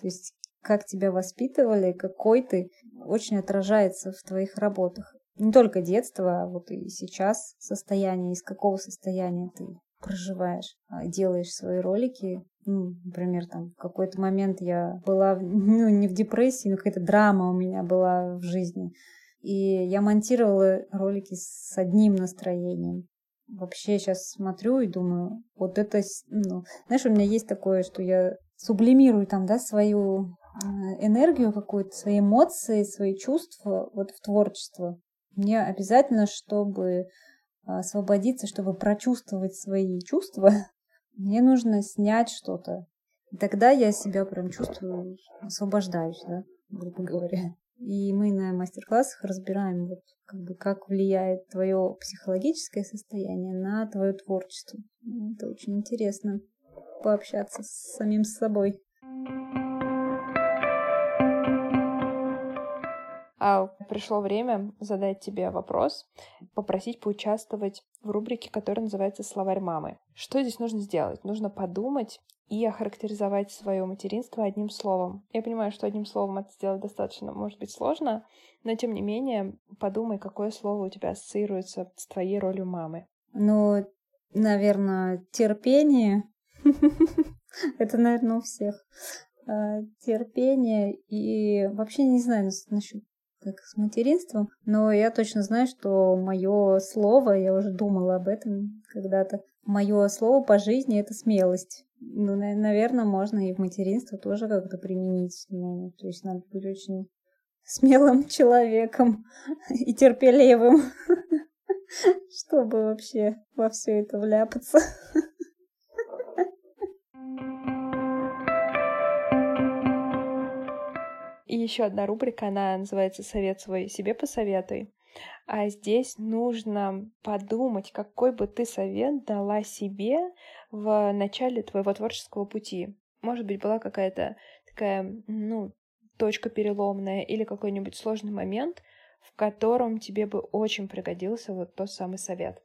То есть как тебя воспитывали, какой ты, очень отражается в твоих работах. Не только детство, а вот и сейчас состояние, из какого состояния ты проживаешь, а делаешь свои ролики. Ну, например, там в какой-то момент я была, ну, не в депрессии, но какая-то драма у меня была в жизни. И я монтировала ролики с одним настроением. Вообще сейчас смотрю и думаю, вот это, ну, знаешь, у меня есть такое, что я сублимирую там, да, свою э, энергию какую-то, свои эмоции, свои чувства вот в творчество. Мне обязательно, чтобы освободиться, чтобы прочувствовать свои чувства, мне нужно снять что-то. И тогда я себя прям чувствую, освобождаюсь, да, грубо говоря. И мы на мастер-классах разбираем, вот, как, бы, как влияет твое психологическое состояние на твое творчество. Это очень интересно пообщаться с самим собой. Пришло время задать тебе вопрос, попросить поучаствовать в рубрике, которая называется «Словарь мамы». Что здесь нужно сделать? Нужно подумать и охарактеризовать свое материнство одним словом. Я понимаю, что одним словом это сделать достаточно, может быть, сложно, но тем не менее подумай, какое слово у тебя ассоциируется с твоей ролью мамы. Ну, наверное, терпение. Это, наверное, у всех. А, терпение и вообще не знаю насчет как с материнством, но я точно знаю, что мое слово, я уже думала об этом когда-то, мое слово по жизни это смелость. Ну, наверное, можно и в материнство тоже как-то применить. Ну, то есть надо быть очень смелым человеком и терпеливым, чтобы вообще во все это вляпаться. И еще одна рубрика, она называется «Совет свой себе посоветуй». А здесь нужно подумать, какой бы ты совет дала себе в начале твоего творческого пути. Может быть, была какая-то такая, ну, точка переломная или какой-нибудь сложный момент, в котором тебе бы очень пригодился вот тот самый совет.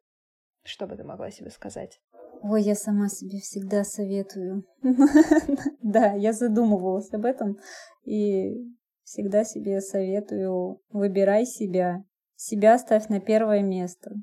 Что бы ты могла себе сказать? Ой, я сама себе всегда советую. Да, я задумывалась об этом и всегда себе советую, выбирай себя. Себя ставь на первое место.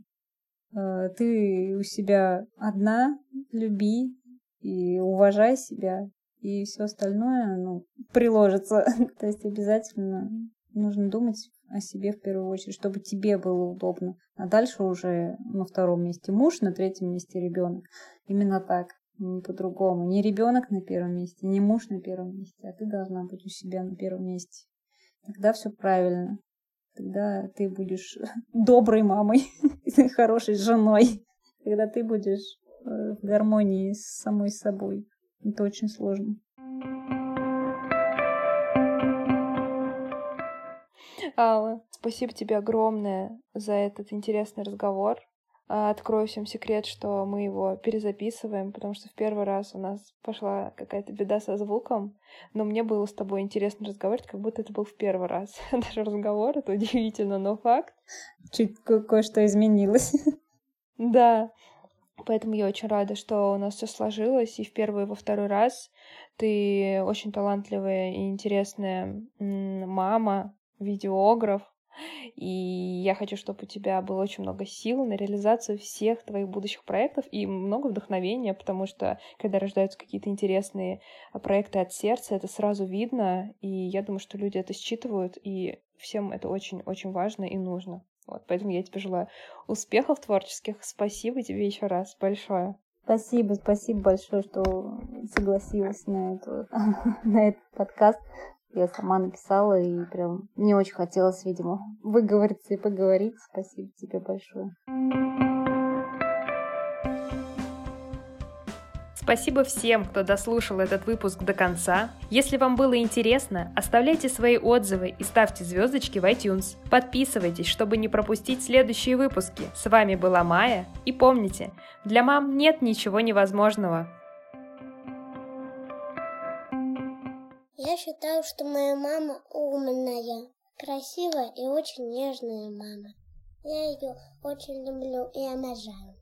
Э, ты у себя одна, люби и уважай себя, и все остальное ну, приложится. То есть обязательно нужно думать о себе в первую очередь, чтобы тебе было удобно. А дальше уже на втором месте муж, на третьем месте ребенок. Именно так, не по-другому. Не ребенок на первом месте, не муж на первом месте, а ты должна быть у себя на первом месте. Тогда все правильно. Тогда ты будешь доброй мамой, хорошей женой. Когда ты будешь э, в гармонии с самой собой. Это очень сложно. Алла, спасибо тебе огромное за этот интересный разговор. А, открою всем секрет, что мы его перезаписываем, потому что в первый раз у нас пошла какая-то беда со звуком, но мне было с тобой интересно разговаривать, как будто это был в первый раз. Даже разговор, это удивительно, но факт. Чуть кое-что изменилось. Да, Поэтому я очень рада, что у нас все сложилось, и в первый и во второй раз ты очень талантливая и интересная мама, видеограф, и я хочу, чтобы у тебя было очень много сил на реализацию всех твоих будущих проектов и много вдохновения, потому что когда рождаются какие-то интересные а, проекты от сердца, это сразу видно, и я думаю, что люди это считывают, и всем это очень-очень важно и нужно. Вот, поэтому я тебе желаю успехов творческих. Спасибо тебе еще раз большое. Спасибо, спасибо большое, что согласилась на, эту, на этот подкаст. Я сама написала, и прям мне очень хотелось, видимо, выговориться и поговорить. Спасибо тебе большое. Спасибо всем, кто дослушал этот выпуск до конца. Если вам было интересно, оставляйте свои отзывы и ставьте звездочки в iTunes. Подписывайтесь, чтобы не пропустить следующие выпуски. С вами была Майя. И помните, для мам нет ничего невозможного. Я считаю, что моя мама умная, красивая и очень нежная мама. Я ее очень люблю и обожаю.